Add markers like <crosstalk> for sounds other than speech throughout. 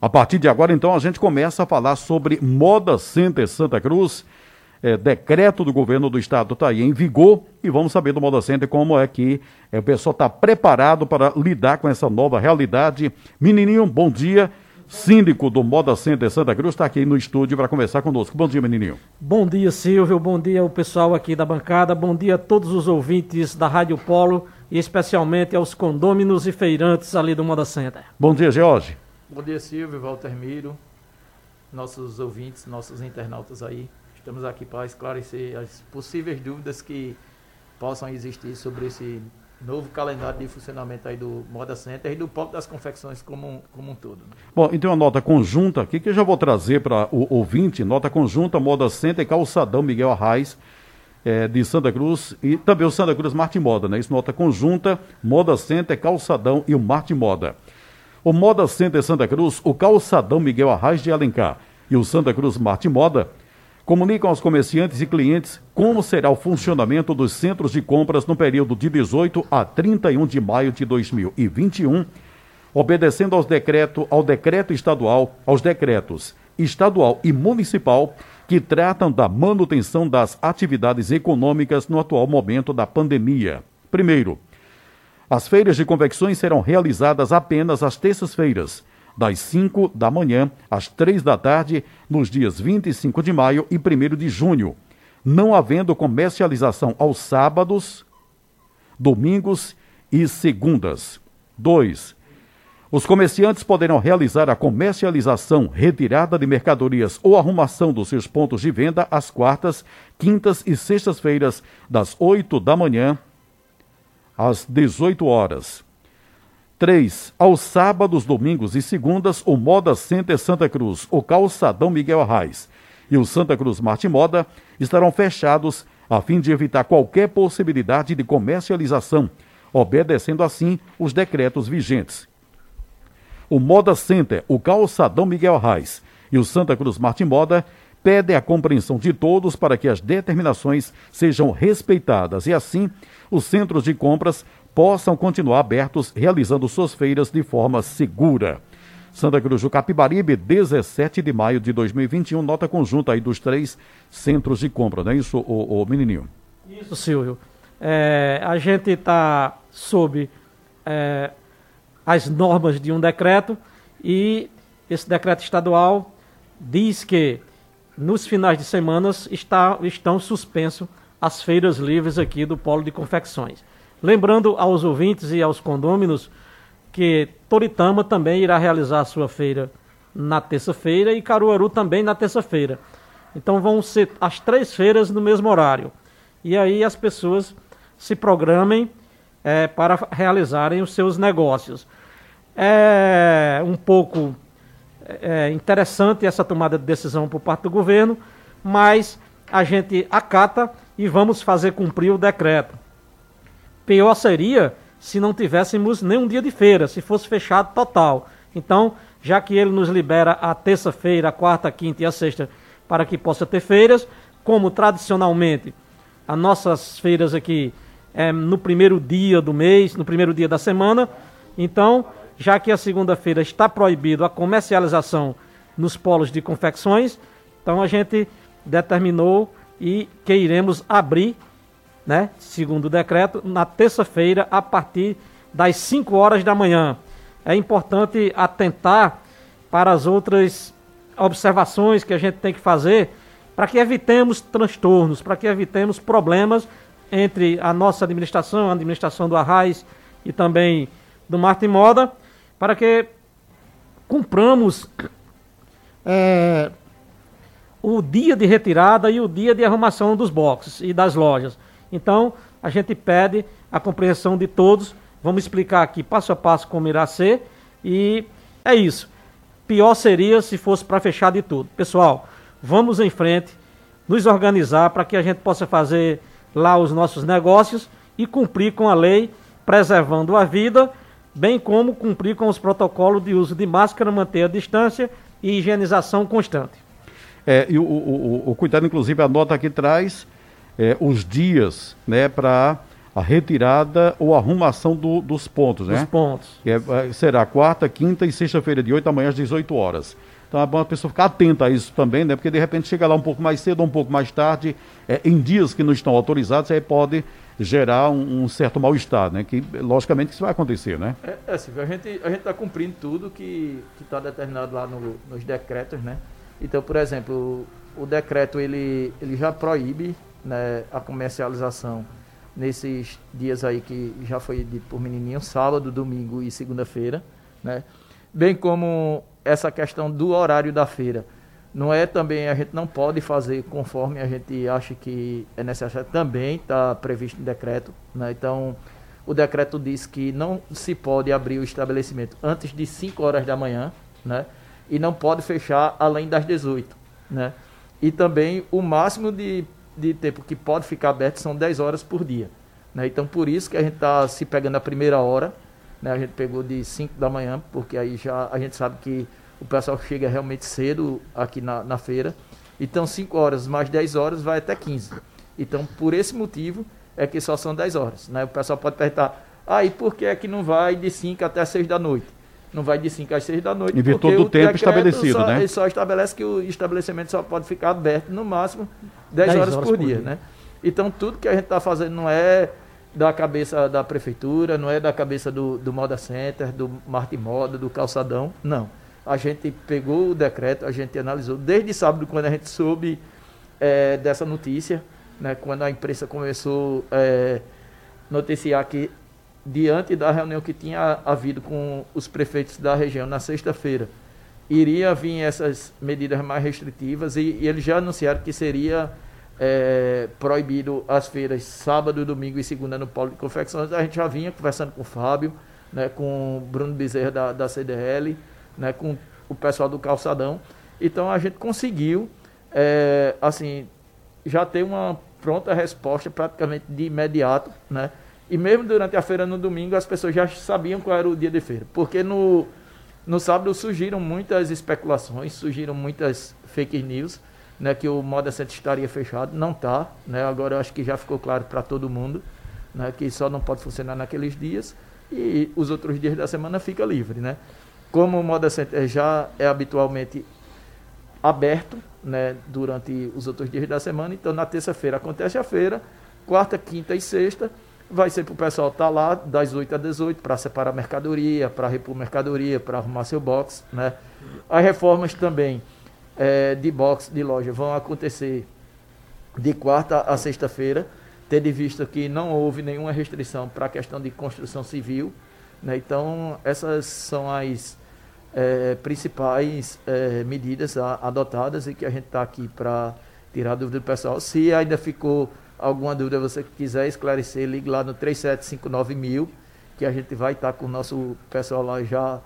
A partir de agora, então, a gente começa a falar sobre Moda Center Santa Cruz. É, decreto do governo do estado está aí em vigor e vamos saber do Moda Center como é que é, o pessoal está preparado para lidar com essa nova realidade. Menininho, bom dia. Síndico do Moda Center Santa Cruz está aqui no estúdio para conversar conosco. Bom dia, menininho. Bom dia, Silvio. Bom dia ao pessoal aqui da bancada. Bom dia a todos os ouvintes da Rádio Polo e especialmente aos condôminos e feirantes ali do Moda Center. Bom dia, George. Bom dia, Silvio, Walter Miro, nossos ouvintes, nossos internautas aí. Estamos aqui para esclarecer as possíveis dúvidas que possam existir sobre esse novo calendário de funcionamento aí do Moda Center e do Pop das Confecções como, como um todo. Bom, então a nota conjunta aqui que eu já vou trazer para o ouvinte, nota conjunta Moda Center Calçadão Miguel Arraes, é, de Santa Cruz e também o Santa Cruz Marte Moda, né? Isso nota conjunta, Moda Center, Calçadão e o Marte Moda o Moda Center Santa Cruz, o Calçadão Miguel Arraes de Alencar e o Santa Cruz Marte Moda comunicam aos comerciantes e clientes como será o funcionamento dos centros de compras no período de 18 a 31 de maio de 2021, obedecendo aos decreto, ao decreto estadual, aos decretos estadual e municipal que tratam da manutenção das atividades econômicas no atual momento da pandemia. Primeiro, as feiras de convecções serão realizadas apenas às terças-feiras, das 5 da manhã às 3 da tarde, nos dias 25 de maio e 1 de junho, não havendo comercialização aos sábados, domingos e segundas. 2. Os comerciantes poderão realizar a comercialização, retirada de mercadorias ou arrumação dos seus pontos de venda às quartas, quintas e sextas-feiras, das 8 da manhã às 18 horas. 3. Aos sábados, domingos e segundas, o Moda Center Santa Cruz, o Calçadão Miguel Arraes e o Santa Cruz Marte Moda estarão fechados a fim de evitar qualquer possibilidade de comercialização, obedecendo assim os decretos vigentes. O Moda Center, o Calçadão Miguel Arraes e o Santa Cruz Marte Moda pedem a compreensão de todos para que as determinações sejam respeitadas e assim os centros de compras possam continuar abertos, realizando suas feiras de forma segura. Santa Cruz do Capibaribe, 17 de maio de 2021, nota conjunta aí dos três centros de compra, não é isso, o, menininho? Isso, Silvio. É, a gente está sob é, as normas de um decreto e esse decreto estadual diz que nos finais de semanas está, estão suspensos as feiras livres aqui do Polo de Confecções. Lembrando aos ouvintes e aos condôminos que Toritama também irá realizar a sua feira na terça-feira e Caruaru também na terça-feira. Então vão ser as três feiras no mesmo horário. E aí as pessoas se programem é, para realizarem os seus negócios. É um pouco é, interessante essa tomada de decisão por parte do governo, mas a gente acata e vamos fazer cumprir o decreto. Pior seria se não tivéssemos nenhum dia de feira, se fosse fechado total. Então, já que ele nos libera a terça-feira, a quarta, a quinta e a sexta para que possa ter feiras, como tradicionalmente as nossas feiras aqui é no primeiro dia do mês, no primeiro dia da semana. Então, já que a segunda-feira está proibido a comercialização nos polos de confecções, então a gente determinou e que iremos abrir, né, segundo o decreto, na terça-feira a partir das 5 horas da manhã. É importante atentar para as outras observações que a gente tem que fazer para que evitemos transtornos, para que evitemos problemas entre a nossa administração, a administração do Arraiz e também do Martin Moda, para que cumpramos é, o dia de retirada e o dia de arrumação dos boxes e das lojas. Então, a gente pede a compreensão de todos. Vamos explicar aqui passo a passo como irá ser. E é isso. Pior seria se fosse para fechar de tudo. Pessoal, vamos em frente, nos organizar para que a gente possa fazer lá os nossos negócios e cumprir com a lei, preservando a vida, bem como cumprir com os protocolos de uso de máscara, manter a distância e higienização constante. É, e o, o, o, cuidado, inclusive, a nota aqui traz é, os dias né, para a retirada ou arrumação do, dos pontos, né? Dos pontos. Que é, será quarta, quinta e sexta-feira, de 8 da manhã às 18 horas. Então é bom a pessoa ficar atenta a isso também, né? Porque de repente chega lá um pouco mais cedo um pouco mais tarde, é, em dias que não estão autorizados, aí pode gerar um, um certo mal-estar, né? Que logicamente isso vai acontecer, né? É, é a gente a está cumprindo tudo que está determinado lá no, nos decretos, né? Então, por exemplo, o, o decreto ele, ele já proíbe né, a comercialização nesses dias aí que já foi dito por menininho, sábado, domingo e segunda-feira, né? Bem como essa questão do horário da feira. Não é também, a gente não pode fazer conforme a gente acha que é necessário, também está previsto em decreto. Né? Então, o decreto diz que não se pode abrir o estabelecimento antes de 5 horas da manhã, né? E não pode fechar além das 18, né? E também o máximo de, de tempo que pode ficar aberto são 10 horas por dia. Né? Então, por isso que a gente está se pegando a primeira hora, né? A gente pegou de 5 da manhã, porque aí já a gente sabe que o pessoal chega realmente cedo aqui na, na feira. Então, 5 horas mais 10 horas vai até 15. Então, por esse motivo, é que só são 10 horas. Né? O pessoal pode perguntar, ah, e por que é que não vai de 5 até 6 da noite? Não vai de 5 às 6 da noite. Em virtude do tempo estabelecido, só, né? Ele só estabelece que o estabelecimento só pode ficar aberto no máximo 10, 10 horas, horas, por, por dia, dia, né? Então, tudo que a gente está fazendo não é da cabeça da prefeitura, não é da cabeça do, do Moda Center, do Marte Moda, do Calçadão, não. A gente pegou o decreto, a gente analisou desde sábado, quando a gente soube é, dessa notícia, né, quando a imprensa começou a é, noticiar que, diante da reunião que tinha havido com os prefeitos da região na sexta-feira, iria vir essas medidas mais restritivas e, e eles já anunciaram que seria é, proibido as feiras sábado, domingo e segunda no polo de confecções. A gente já vinha conversando com o Fábio, né, com o Bruno Bezerra da, da CDL, né, com o pessoal do Calçadão. Então a gente conseguiu, é, assim, já ter uma pronta resposta praticamente de imediato, né? E mesmo durante a feira no domingo as pessoas já sabiam qual era o dia de feira, porque no, no sábado surgiram muitas especulações, surgiram muitas fake news, né, que o Moda Center estaria fechado. Não está. Né, agora eu acho que já ficou claro para todo mundo né, que só não pode funcionar naqueles dias e os outros dias da semana fica livre. Né? Como o Moda Center já é habitualmente aberto né, durante os outros dias da semana, então na terça-feira acontece a feira, quarta, quinta e sexta vai ser para o pessoal estar tá lá das 8 às 18 para separar mercadoria, para repor mercadoria, para arrumar seu box. Né? As reformas também é, de box de loja vão acontecer de quarta a sexta-feira, tendo em vista que não houve nenhuma restrição para a questão de construção civil. Né? Então, essas são as é, principais é, medidas a, adotadas e que a gente está aqui para tirar a dúvida do pessoal. Se ainda ficou alguma dúvida, você quiser esclarecer, ligue lá no 3759 mil, que a gente vai estar tá com o nosso pessoal lá já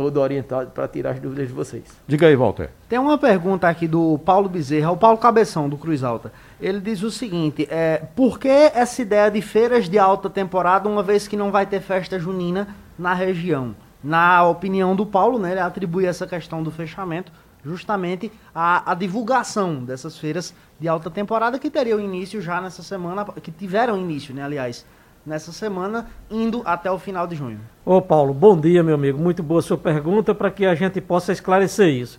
todo orientado para tirar as dúvidas de vocês. Diga aí, Walter. Tem uma pergunta aqui do Paulo Bezerra, o Paulo Cabeção, do Cruz Alta. Ele diz o seguinte: é, por que essa ideia de feiras de alta temporada, uma vez que não vai ter festa junina na região? Na opinião do Paulo, né, ele atribui essa questão do fechamento justamente à, à divulgação dessas feiras de alta temporada que teriam início já nessa semana, que tiveram início, né, aliás, nessa semana, indo até o final de junho. Ô Paulo, bom dia, meu amigo. Muito boa sua pergunta para que a gente possa esclarecer isso.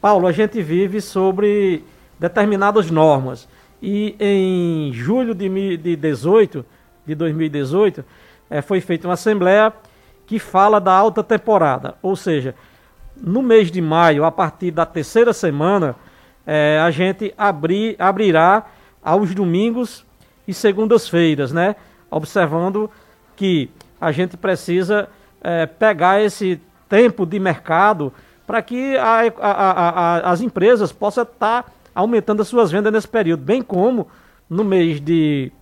Paulo, a gente vive sobre determinadas normas. E em julho de, de 18, de 2018, é, foi feita uma assembleia que fala da alta temporada. Ou seja, no mês de maio, a partir da terceira semana, é, a gente abrir, abrirá aos domingos e segundas-feiras, né? Observando que a gente precisa é, pegar esse tempo de mercado para que a, a, a, as empresas possam estar tá aumentando as suas vendas nesse período, bem como no mês de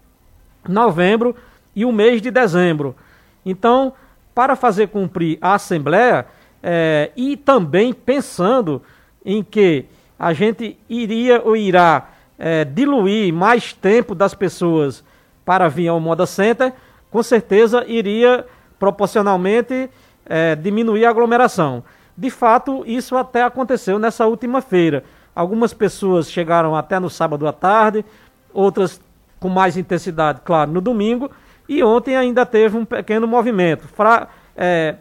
novembro e o mês de dezembro. Então, para fazer cumprir a Assembleia é, e também pensando em que a gente iria ou irá é, diluir mais tempo das pessoas para vir ao Moda Center, com certeza iria proporcionalmente é, diminuir a aglomeração. De fato, isso até aconteceu nessa última feira. Algumas pessoas chegaram até no sábado à tarde, outras com mais intensidade, claro, no domingo, E ontem ainda teve um pequeno movimento. Fra, é,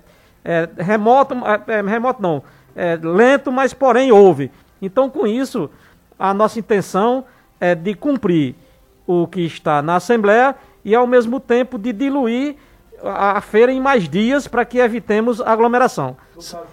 é, remoto, remoto não, lento, mas porém houve. Então, com isso, a nossa intenção é de cumprir o que está na Assembleia e, ao mesmo tempo, de diluir a, a feira em mais dias para que evitemos aglomeração. No caso,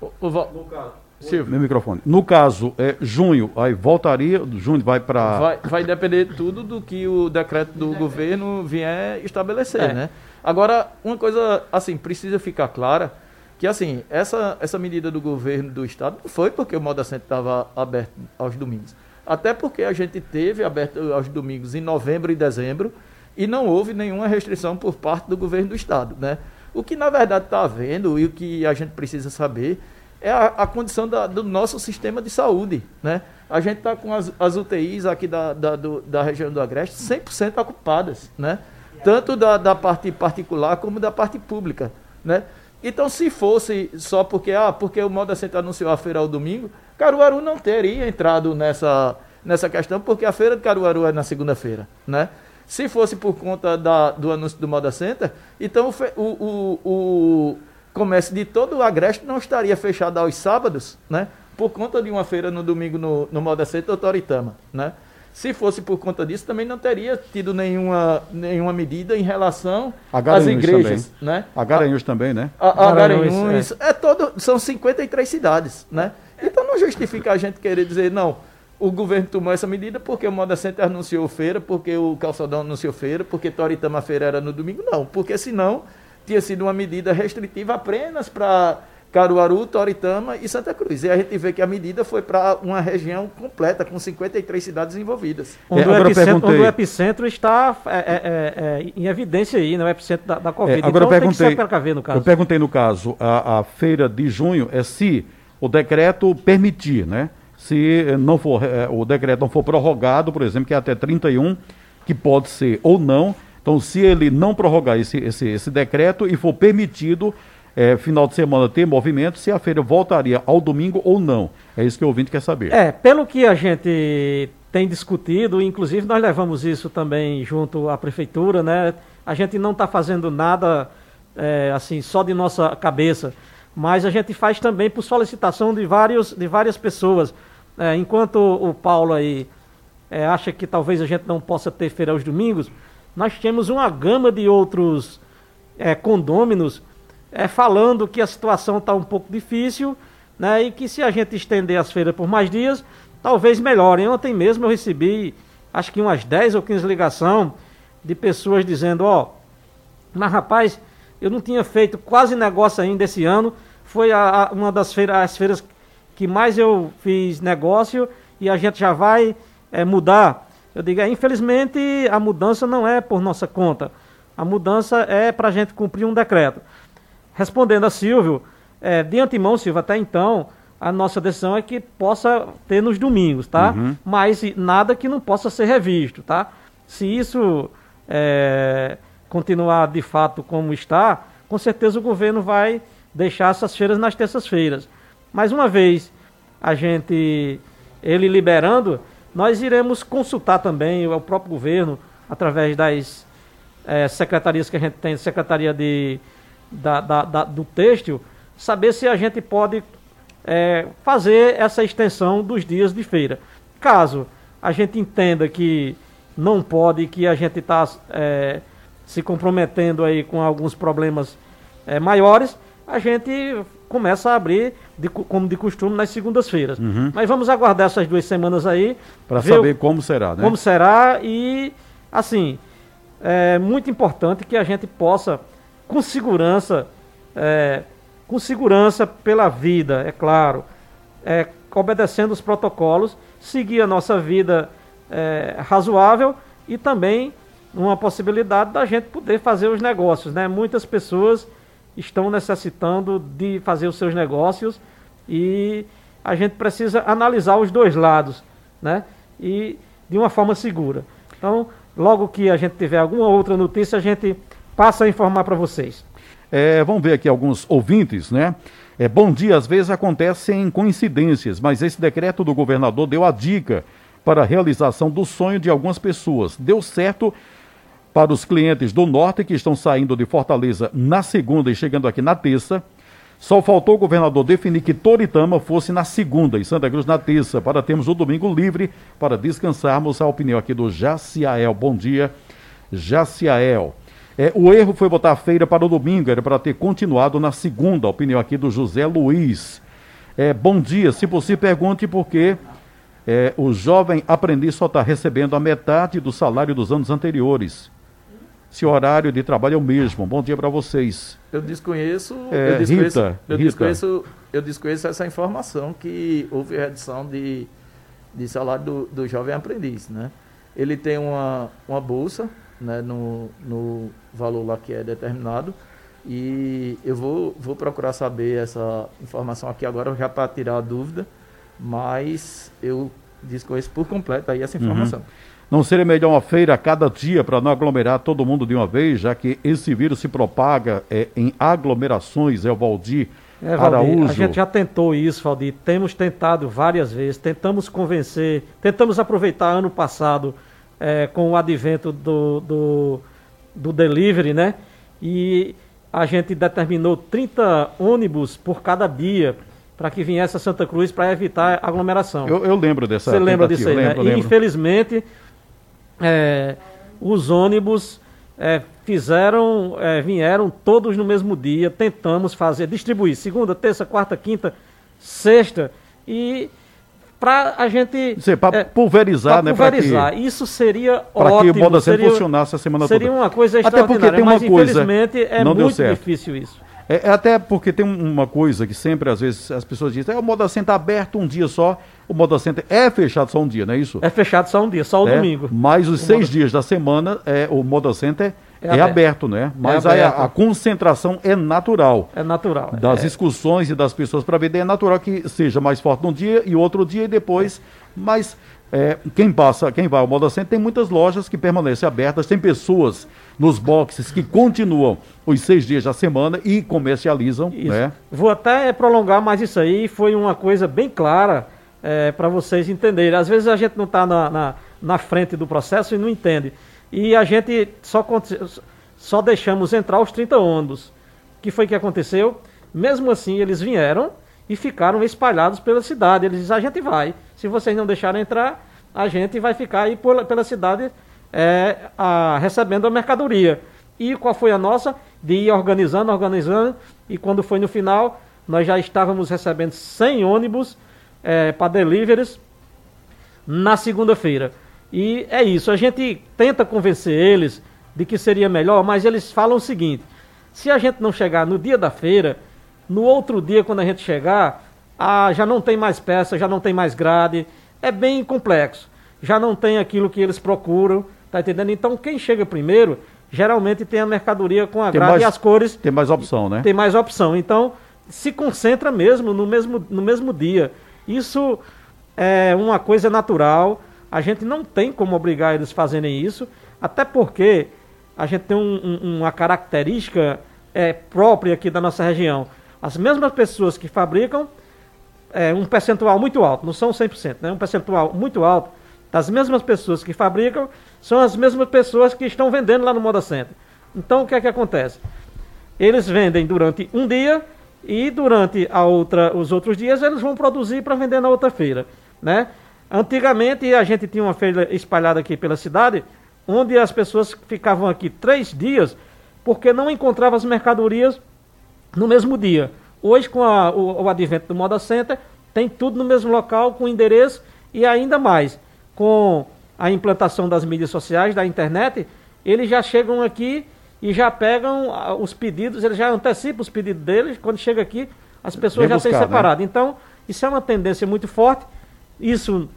o, o, no caso Silvio. Meu microfone. No caso, é junho, aí voltaria, junho vai para. Vai, vai depender tudo do que o decreto do governo vier estabelecer, é. né? Agora, uma coisa, assim, precisa ficar clara que, assim, essa, essa medida do governo do estado não foi porque o Moda Center estava aberto aos domingos. Até porque a gente teve aberto aos domingos em novembro e dezembro e não houve nenhuma restrição por parte do governo do estado, né? O que, na verdade, está havendo e o que a gente precisa saber é a, a condição da, do nosso sistema de saúde. Né? A gente está com as, as, UTIs aqui da, da, do, da região do Agreste 100% ocupadas, né? tanto da, da parte particular como da parte pública. Né? Então, se fosse só porque, ah, porque o Moda Center anunciou a feira ao domingo, Caruaru não teria entrado nessa, nessa questão, porque a feira de Caruaru é na segunda-feira. Né? Se fosse por conta da, do anúncio do Moda Center, então o, o, o, comércio de todo o Agreste não estaria fechado aos sábados, né? Por conta de uma feira no domingo no, no Moda Center Toritama, né? Se fosse por conta disso, também não teria tido nenhuma, nenhuma medida em relação às igrejas. Também. Né? A Garanhuns também, né? A, a Garanhuns, Garanhuns é. é. todo, são 53 cidades, né? Então não justifica a gente querer dizer, não, o governo tomou essa medida porque o Moda Center anunciou feira, porque o Calçadão anunciou feira, porque Toritama feira era no domingo. Não, porque senão tinha sido uma medida restritiva apenas para Caruaru, Toritama e Santa Cruz. E a gente vê que a medida foi para uma região completa, com 53 cidades envolvidas. Onde, é, o, epicentro, onde o epicentro está é, é, é, é, em evidência aí, né? o epicentro da, da Covid. agora então, eu perguntei, tem no caso. Eu perguntei no caso, a, a feira de junho é se o decreto permitir, né? Se não for, é, o decreto não for prorrogado, por exemplo, que é até 31, que pode ser ou não, então, se ele não prorrogar esse, esse, esse decreto e for permitido é, final de semana ter movimento, se a feira voltaria ao domingo ou não. É isso que o ouvinte quer saber. É, pelo que a gente tem discutido, inclusive nós levamos isso também junto à prefeitura, né? A gente não está fazendo nada é, assim só de nossa cabeça, mas a gente faz também por solicitação de, vários, de várias pessoas. É, enquanto o Paulo aí é, acha que talvez a gente não possa ter feira aos domingos, nós temos uma gama de outros é, condôminos é, falando que a situação está um pouco difícil né, e que se a gente estender as feiras por mais dias, talvez melhore. Ontem mesmo eu recebi acho que umas 10 ou 15 ligações de pessoas dizendo, ó, oh, mas rapaz, eu não tinha feito quase negócio ainda esse ano, foi a, a, uma das feiras, as feiras que mais eu fiz negócio e a gente já vai é, mudar eu digo, é, infelizmente a mudança não é por nossa conta. A mudança é para a gente cumprir um decreto. Respondendo a Silvio, é, de antemão, Silvio, até então, a nossa decisão é que possa ter nos domingos, tá? Uhum. Mas nada que não possa ser revisto, tá? Se isso é, continuar de fato como está, com certeza o governo vai deixar essas feiras nas terças-feiras. Mais uma vez, a gente, ele liberando, nós iremos consultar também o próprio governo, através das é, secretarias que a gente tem, Secretaria de, da, da, da, do Têxtil, saber se a gente pode é, fazer essa extensão dos dias de feira. Caso a gente entenda que não pode, que a gente está é, se comprometendo aí com alguns problemas é, maiores, a gente começa a abrir, de, como de costume, nas segundas-feiras. Uhum. Mas vamos aguardar essas duas semanas aí. Para saber o, como será, né? Como será e, assim, é muito importante que a gente possa, com segurança, é, com segurança pela vida, é claro, é, obedecendo os protocolos, seguir a nossa vida é, razoável e também uma possibilidade da gente poder fazer os negócios, né? Muitas pessoas estão necessitando de fazer os seus negócios e a gente precisa analisar os dois lados, né? E de uma forma segura. Então, logo que a gente tiver alguma outra notícia, a gente passa a informar para vocês. É, vamos ver aqui alguns ouvintes, né? É, bom dia, às vezes acontecem coincidências, mas esse decreto do governador deu a dica para a realização do sonho de algumas pessoas. Deu certo para os clientes do norte que estão saindo de Fortaleza na segunda e chegando aqui na terça. Só faltou o governador definir que Toritama fosse na segunda e Santa Cruz na terça, para termos o domingo livre para descansarmos. A opinião aqui do Jaciael. Bom dia, Jaciael. É, o erro foi botar a feira para o domingo, era para ter continuado na segunda. Opinião aqui do José Luiz. É, bom dia, se possível, pergunte por que é, o jovem aprendiz só está recebendo a metade do salário dos anos anteriores se o horário de trabalho é o mesmo. Bom dia para vocês. Eu desconheço, É, eu desconheço, Rita, eu Rita. desconheço, eu desconheço essa informação que houve redução de, de salário do, do jovem aprendiz, né? Ele tem uma, uma bolsa, né, no, no valor lá que é determinado, e eu vou, vou procurar saber essa informação aqui agora, já para tirar a dúvida, mas eu desconheço por completo aí essa informação. Não seria melhor uma feira a cada dia para não aglomerar todo mundo de uma vez, já que esse vírus se propaga é, em aglomerações, é o Valdir É, Valdir, Araújo. a gente já tentou isso, Valdir. Temos tentado várias vezes, tentamos convencer, tentamos aproveitar ano passado eh, com o advento do, do, do delivery, né? E a gente determinou 30 ônibus por cada dia para que viesse a Santa Cruz para evitar aglomeração. Eu, eu lembro dessa Você lembra disso aí, lembro, né? E, lembro. infelizmente, é, os ônibus é, fizeram, é, vieram todos no mesmo dia, tentamos fazer, distribuir segunda, terça, quarta, quinta, sexta, e para a gente... Para é, pulverizar, né? pulverizar. Isso seria Para ótimo. que o Center seria, funcionasse a semana seria toda. uma coisa Até porque extraordinária, tem uma mas coisa, infelizmente é não deu muito certo. difícil isso. É, é até porque tem um- uma coisa que sempre, às vezes, as pessoas dizem, é, o Moda Center aberto um dia só, o Moda Center é fechado só um dia, não é isso? É fechado só um dia, só o É, domingo. Mas os O seis Moda- dias da semana, é, o Moda Center é, É aberto. aberto. né? Mas aí aberto. a, a concentração é natural. É natural. Das é. excursões e das pessoas para vender, é natural que seja mais forte num dia e outro dia e depois. Mas é, quem passa, quem vai ao Moda Center, tem muitas lojas que permanecem abertas, tem pessoas nos boxes que continuam os seis dias da semana e comercializam, Isso. né? Vou até prolongar mais isso aí, foi uma coisa bem clara para vocês entenderem. Às vezes a gente não está na, na, na frente do processo e não entende. E a gente só, só deixamos entrar os 30 ônibus. O que foi que aconteceu? Mesmo assim, eles vieram e ficaram espalhados pela cidade. Eles disseram, a gente vai. Se vocês não deixarem entrar, a gente vai ficar aí por- pela cidade é, a- recebendo a mercadoria. E qual foi a nossa? De ir organizando, organizando, e quando foi no final, nós já estávamos recebendo 100 ônibus para deliveries na segunda-feira. E é isso, a gente tenta convencer eles de que seria melhor, mas eles falam o seguinte: se a gente não chegar no dia da feira, no outro dia, quando a gente chegar, ah, já não tem mais peça, já não tem mais grade, é bem complexo. Já não tem aquilo que eles procuram, tá entendendo? Então, quem chega primeiro, geralmente tem a mercadoria com a Tem grade mais- e as cores Tem mais opção, né? tem mais opção. Então, se concentra mesmo no mesmo, no mesmo dia. Isso é uma coisa natural. A gente não tem como obrigar eles a fazerem isso, até porque a gente tem um- um- uma característica é, própria aqui da nossa região. As mesmas pessoas que fabricam é, um percentual muito alto, não são 100%, né? um percentual muito alto das mesmas pessoas que fabricam são as mesmas pessoas que estão vendendo lá no Moda Center. Então, o que é que acontece? Eles vendem durante um dia e durante a outra, os outros dias eles vão produzir para vender na outra feira, né? Antigamente a gente tinha uma feira espalhada aqui pela cidade, onde as pessoas ficavam aqui três dias porque não encontravam as mercadorias no mesmo dia. Hoje, com a- o, o advento do Moda Center, tem tudo no mesmo local, com endereço e ainda mais, com a implantação das mídias sociais, da internet, eles já chegam aqui e já pegam os pedidos, eles já antecipam os pedidos deles, quando chega aqui, as pessoas Vem já têm buscar, né? separado. Então, isso é uma tendência muito forte, isso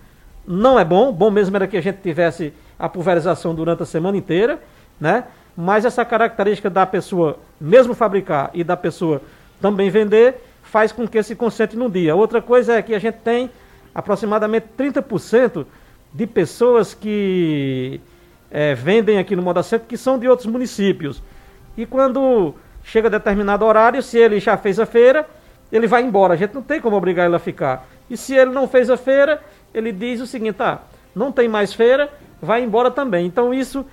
não é bom, bom mesmo era que a gente tivesse a pulverização durante a semana inteira, né? Mas essa característica da pessoa mesmo fabricar e da pessoa também vender faz com que se concentre num dia. Outra coisa é que a gente tem aproximadamente 30% de pessoas que eh, vendem aqui no Moda Center que são de outros municípios. E quando chega determinado horário, se ele já fez a feira, ele vai embora. A gente não tem como obrigar ele a ficar. E se ele não fez a feira, ele diz o seguinte: ah, não tem mais feira, vai embora também. Então isso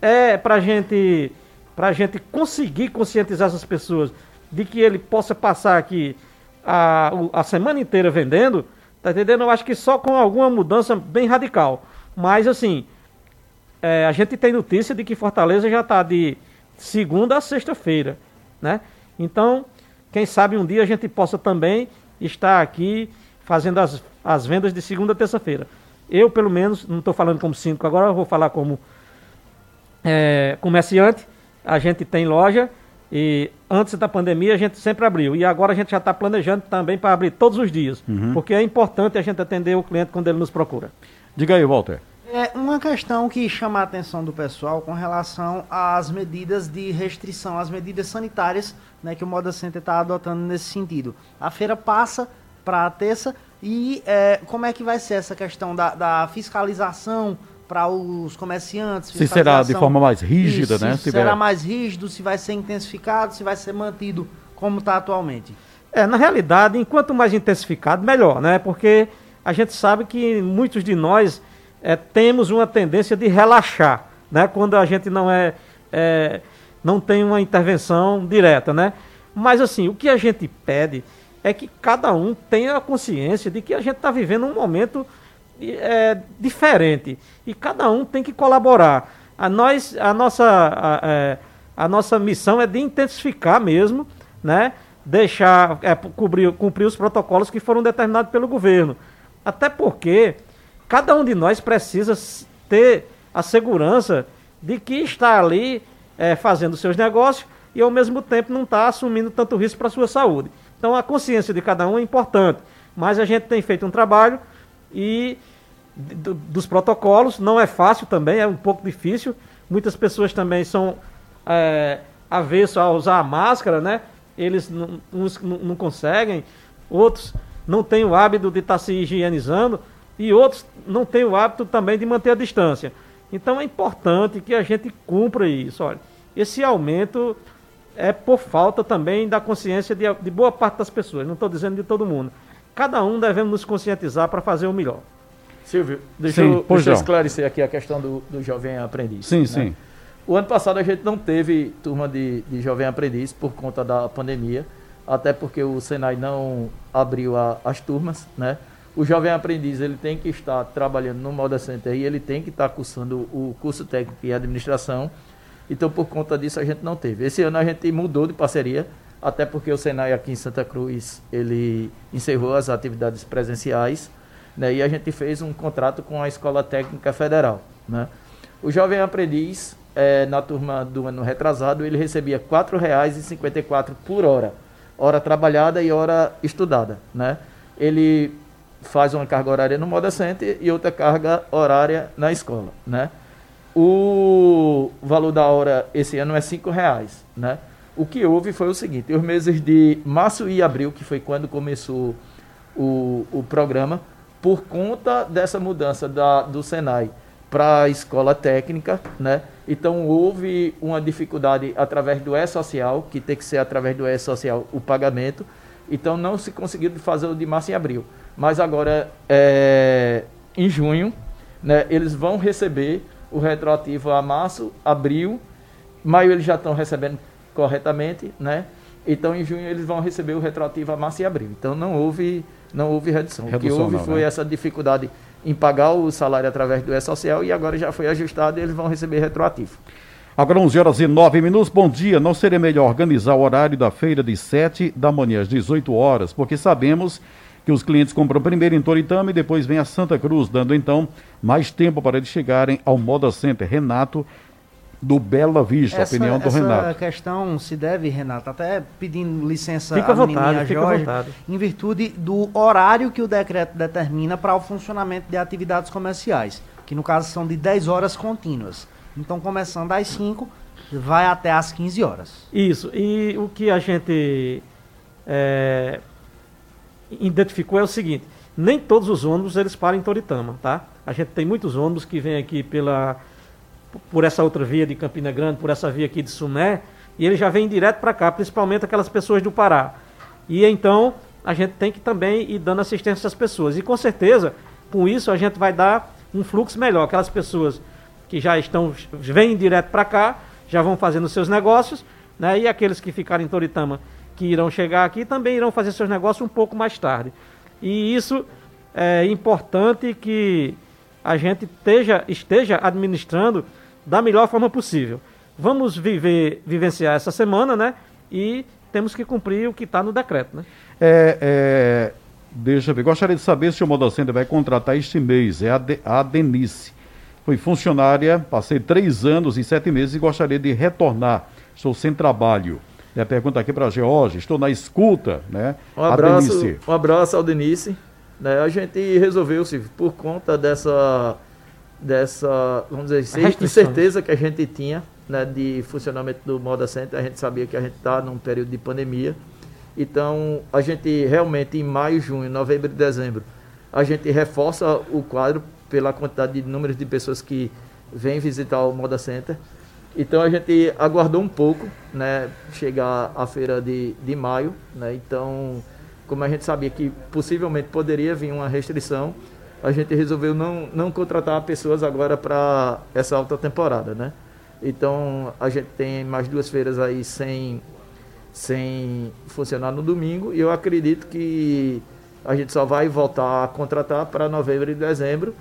é para gente, a gente conseguir conscientizar essas pessoas de que ele possa passar aqui a, a semana inteira vendendo, tá entendendo? Eu acho que só com alguma mudança bem radical. Mas assim, é, a gente tem notícia de que Fortaleza já está de segunda a sexta-feira, né? Então, quem sabe um dia a gente possa também estar aqui fazendo as, as vendas de segunda a terça-feira. Eu, pelo menos, não estou falando como síndico agora, eu vou falar como é, comerciante. A gente tem loja e antes da pandemia a gente sempre abriu. E agora a gente já está planejando também para abrir todos os dias. Uhum. Porque é importante a gente atender o cliente quando ele nos procura. Diga aí, Walter. É uma questão que chama a atenção do pessoal com relação às medidas de restrição, às medidas sanitárias né, que o Moda Center está adotando nesse sentido. A feira passa para a terça e é, como é que vai ser essa questão da, da fiscalização para os comerciantes? Se será de forma mais rígida, Isso, né? Se será mais rígido, se vai ser intensificado, se vai ser mantido como está atualmente? É, na realidade, enquanto mais intensificado, melhor, né? Porque a gente sabe que muitos de nós é, temos uma tendência de relaxar, né? Quando a gente não é, é, não tem uma intervenção direta, né? Mas assim, o que a gente pede é que cada um tenha a consciência de que a gente está vivendo um momento é, diferente e cada um tem que colaborar. A, nós, a, nossa, a, é, a nossa missão é de intensificar mesmo, né? deixar é, cobrir, cumprir os protocolos que foram determinados pelo governo. Até porque cada um de nós precisa ter a segurança de que está ali é, fazendo seus negócios e ao mesmo tempo não está assumindo tanto risco para a sua saúde. Então a consciência de cada um é importante, mas a gente tem feito um trabalho e dos protocolos não é fácil também, é um pouco difícil. Muitas pessoas também são é, avessos a usar a máscara, né? Eles não, uns não conseguem, outros não têm o hábito de estar tá se higienizando e outros não têm o hábito também de manter a distância. Então é importante que a gente cumpra isso. Olha, esse aumento é por falta também da consciência de, de boa parte das pessoas, não estou dizendo de todo mundo. Cada um devemos nos conscientizar para fazer o melhor. Silvio, deixa, sim, eu, deixa eu esclarecer aqui a questão do, do jovem aprendiz. Sim, né? sim. O ano passado a gente não teve turma de, de jovem aprendiz por conta da pandemia, até porque o Senai não abriu a, as turmas, né? o jovem aprendiz ele tem que estar trabalhando no Moda Center e ele tem que estar cursando o curso técnico em administração. Então, por conta disso, a gente não teve. Esse ano a gente mudou de parceria, até porque o Senai aqui em Santa Cruz ele encerrou as atividades presenciais né, e a gente fez um contrato com a Escola Técnica Federal. Né. O jovem aprendiz, é, na turma do ano retrasado, ele recebia R$ 4,54 por hora, hora trabalhada e hora estudada. Né. Ele faz uma carga horária no Moda Center e outra carga horária na escola, né? O valor da hora esse ano é cinco reais, né? O que houve foi o seguinte, os meses de março e abril, que foi quando começou o, o programa, por conta dessa mudança da, do Senai para a escola técnica, né? Então houve uma dificuldade através do E-Social, que tem que ser através do E-Social o pagamento, então não se conseguiu fazer o de março e abril mas agora é, em junho, né, eles vão receber o retroativo a março, abril, maio eles já estão recebendo corretamente, né? Então em junho eles vão receber o retroativo a março e abril. Então não houve não houve redução. redução o que houve não, foi né? essa dificuldade em pagar o salário através do E-Social e agora já foi ajustado e eles vão receber retroativo. Agora 11 horas e 9 minutos. Bom dia. Não seria melhor organizar o horário da feira de 7 da manhã às 18 horas, porque sabemos que os clientes compram primeiro em Toritama e depois vem a Santa Cruz, dando então mais tempo para eles chegarem ao Moda Center. Renato, do Bela Vista, essa, opinião do essa Renato. Essa questão se deve, Renato, até pedindo licença fica à vontade, fica Jorge, vontade. em virtude do horário que o decreto determina para o funcionamento de atividades comerciais, que no caso são de 10 horas contínuas. Então, começando às 5, vai até às 15 horas. Isso, e o que a gente é, identificou é o seguinte: nem todos os ônibus eles param em Toritama, tá? A gente tem muitos ônibus que vêm aqui pela por essa outra via de Campina Grande, por essa via aqui de Sumé, e eles já vêm direto para cá, principalmente aquelas pessoas do Pará. E então a gente tem que também ir dando assistência às pessoas. E com certeza, com isso a gente vai dar um fluxo melhor. Aquelas pessoas que já estão, vêm direto para cá, já vão fazendo seus negócios, né? E aqueles que ficarem em Toritama, que irão chegar aqui, também irão fazer seus negócios um pouco mais tarde. E isso é importante que a gente esteja, esteja administrando da melhor forma possível. Vamos viver, vivenciar essa semana, né? E temos que cumprir o que está no decreto, né? É, é, deixa eu ver. Gostaria de saber se o Modocenter vai contratar este mês. É a, de, a Denise. Fui funcionária, passei três anos e sete meses e gostaria de retornar. Estou sem trabalho. E a pergunta aqui para a George, estou na escuta, né? Um abraço, um abraço ao Denise. Né? A gente resolveu, se por conta dessa, dessa vamos dizer, incerteza que a gente tinha né, de funcionamento do Moda Center, a gente sabia que a gente está num período de pandemia. Então, a gente realmente em maio, junho, novembro e dezembro, a gente reforça o quadro pela quantidade de números de pessoas que vêm visitar o Moda Center. Então a gente aguardou um pouco, né, chegar à feira de, de maio, né, então como a gente sabia que possivelmente poderia vir uma restrição, a gente resolveu não, não contratar pessoas agora para essa alta temporada, né. Então a gente tem mais duas feiras aí sem, sem funcionar no domingo e eu acredito que a gente só vai voltar a contratar para novembro e dezembro.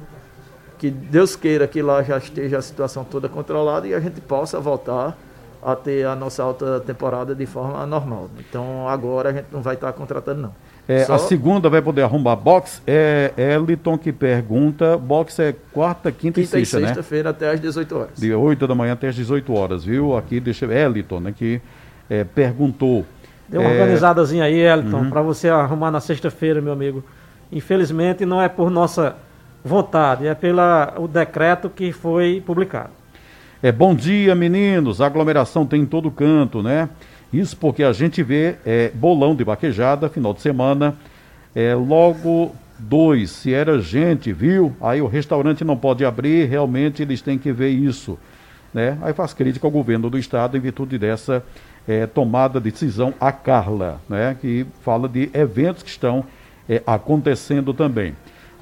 Que Deus queira que lá já esteja a situação toda controlada e a gente possa voltar a ter a nossa alta temporada de forma normal. Então agora a gente não vai estar contratando não. É, Só... A segunda vai poder arrumar box. É Eliton que pergunta. Box é quarta, quinta, quinta e sexta, né? sexta-feira até às 18 horas. De 8 da manhã até às 18 horas, viu? Aqui deixa Eliton, né? Que é, perguntou. Deu uma é... organizadazinha aí, Eliton, uhum. para você arrumar na sexta-feira, meu amigo. Infelizmente não é por nossa vontade, é pelo decreto que foi publicado. É bom dia, meninos. A aglomeração tem em todo canto, né? Isso porque a gente vê é, bolão de vaquejada, final de semana, é, logo dois, se era gente, viu? Aí o restaurante não pode abrir, realmente eles têm que ver isso. Né? Aí faz crítica ao governo do estado em virtude dessa é, tomada de decisão a Carla, né? que fala de eventos que estão é, acontecendo também.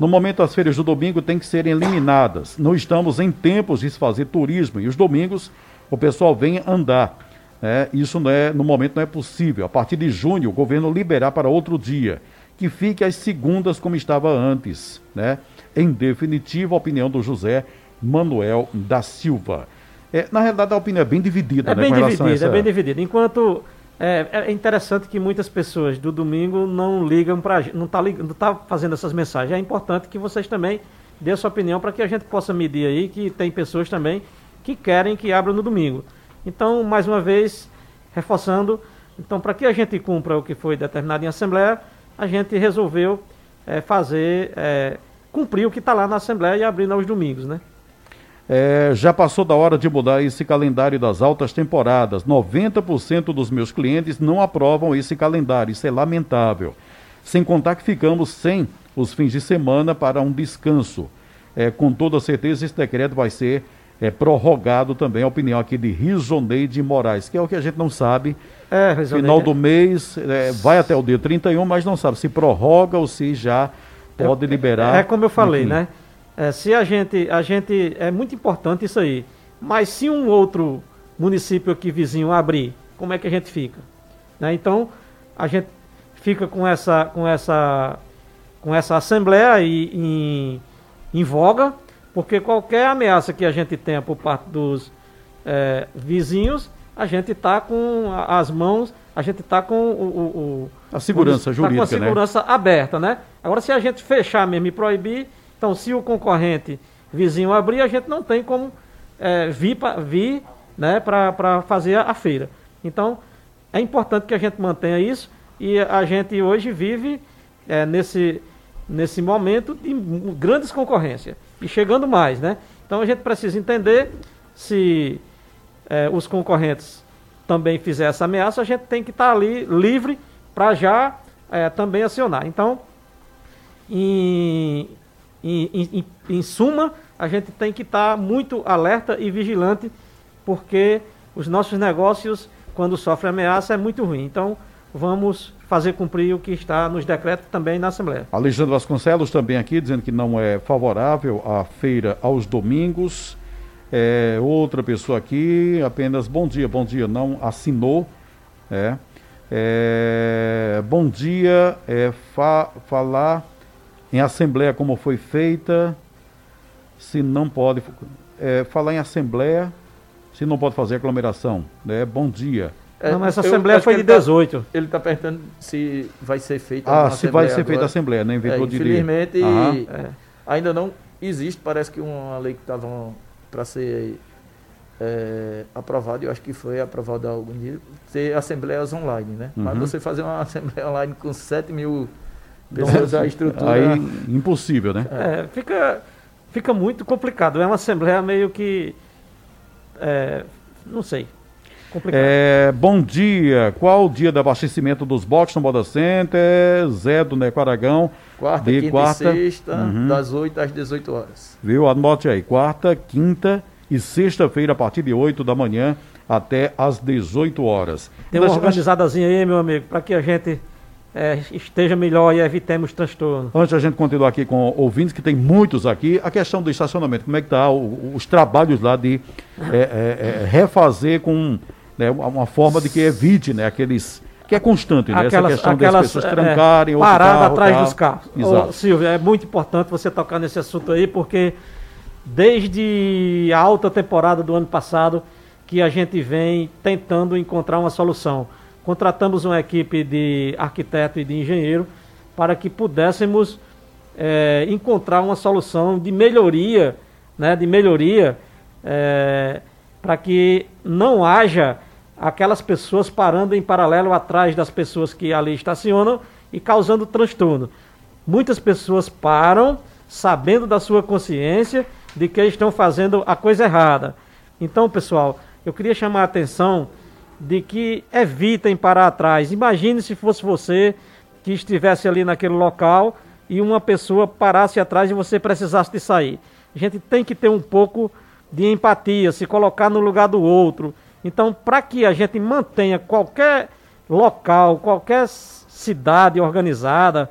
No momento, as feiras do domingo têm que serem eliminadas. Não estamos em tempos de se fazer turismo e os domingos o pessoal vem andar. É, isso não é, no momento não é possível. A partir de junho, o governo liberar para outro dia, que fique às segundas como estava antes. Né? Em definitivo, a opinião do José Manuel da Silva. É, na realidade, a opinião é bem dividida. É né, bem dividida, essa... é bem dividida. Enquanto é, é, interessante que muitas pessoas do domingo não ligam para não está não tá fazendo essas mensagens. É importante que vocês também dêem a sua opinião para que a gente possa medir aí que tem pessoas também que querem que abra no domingo. Então, mais uma vez, reforçando, então para que a gente cumpra o que foi determinado em Assembleia, a gente resolveu é, fazer, é, cumprir o que está lá na Assembleia e abrir aos domingos, né? É, já passou da hora de mudar esse calendário das altas temporadas. 90% dos meus clientes não aprovam esse calendário. Isso é lamentável. Sem contar que ficamos sem os fins de semana para um descanso. É, com toda certeza, esse decreto vai ser é, prorrogado também a opinião aqui de Risoneide Moraes, que é o que a gente não sabe. É. Final do mês, é, vai até o dia 31, mas não sabe se prorroga ou se já pode liberar. É como eu falei, enfim. né? É, se a gente, a gente. É muito importante isso aí. Mas se um outro município aqui vizinho abrir, como é que a gente fica? Né? Então, a gente fica com essa, com essa, com essa assembleia aí em, em voga porque qualquer ameaça que a gente tenha por parte dos é, vizinhos, a gente está com as mãos, a gente está com o, o, o, a segurança jurídica, tá com a segurança né? aberta, né? Agora, se a gente fechar mesmo e proibir, então se o concorrente vizinho abrir, a gente não tem como é, vir, vir né, para fazer a, feira. Então, é importante que a gente mantenha isso e a gente hoje vive é, nesse, nesse momento de grandes concorrências e chegando mais, né? Então a gente precisa entender se é, os concorrentes também fizerem essa ameaça, a gente tem que estar tá ali livre para já é, também acionar. Então, em, em, em, em, suma, a gente tem que estar muito alerta e vigilante, porque os nossos negócios, quando sofrem ameaça, é muito ruim. Então, vamos fazer cumprir o que está nos decretos também na Assembleia. Alexandre Vasconcelos também aqui dizendo que não é favorável a feira aos domingos. É, outra pessoa aqui, apenas bom dia, bom dia, não assinou. É, é, bom dia, é, fa, falar em assembleia como foi feita, se não pode, é, falar em assembleia, se não pode fazer aglomeração. Né? Bom dia. É, não, mas essa assembleia foi de 18. Tá, ele está perguntando se vai ser feita Ah, se vai ser feita a assembleia, né? Inventou é, infelizmente, é, ainda não existe, parece que uma lei que estava para ser é, aprovada, eu acho que foi aprovada algum dia, ter assembleias online, né? Uhum. Mas você fazer uma <laughs> assembleia online com 7 mil pessoas, a estrutura... Aí, impossível, né? É, fica, fica muito complicado. É uma assembleia meio que... É, não sei. É, bom dia. Qual o dia do abastecimento dos boxes no Moda Center? Zé do Neco Aragão. Quarta, de quinta quarta, e sexta, uhum. das 8 às 18 horas. Viu? Anote aí. Quarta, quinta e sexta-feira, a partir de 8 da manhã até às 18 horas. Tem uma organizadazinha aí, meu amigo, para que a gente é, esteja melhor e evitemos transtorno. Antes a gente continuar aqui com ouvintes, que tem muitos aqui, a questão do estacionamento, como é que está os trabalhos lá de é, é, é, refazer com né, uma forma de que evite né, aqueles que é constante, né? Aquelas, Essa questão aquelas, das pessoas trancarem, é, parada carro, atrás carro. dos carros. Exato. Ô, Silvio, é muito importante você tocar nesse assunto aí, porque desde a alta temporada do ano passado que a gente vem tentando encontrar uma solução. Contratamos uma equipe de arquiteto e de engenheiro para que pudéssemos é, encontrar uma solução de melhoria, né, de melhoria, é, para que não haja aquelas pessoas parando em paralelo atrás das pessoas que ali estacionam e causando transtorno. Muitas pessoas param sabendo da sua consciência de que estão fazendo a coisa errada. Então, pessoal, eu queria chamar a atenção de que evitem parar atrás. Imagine se fosse você que estivesse ali naquele local e uma pessoa parasse atrás e você precisasse de sair. A gente tem que ter um pouco de empatia, se colocar no lugar do outro. Então, para que a gente mantenha qualquer local, qualquer cidade organizada,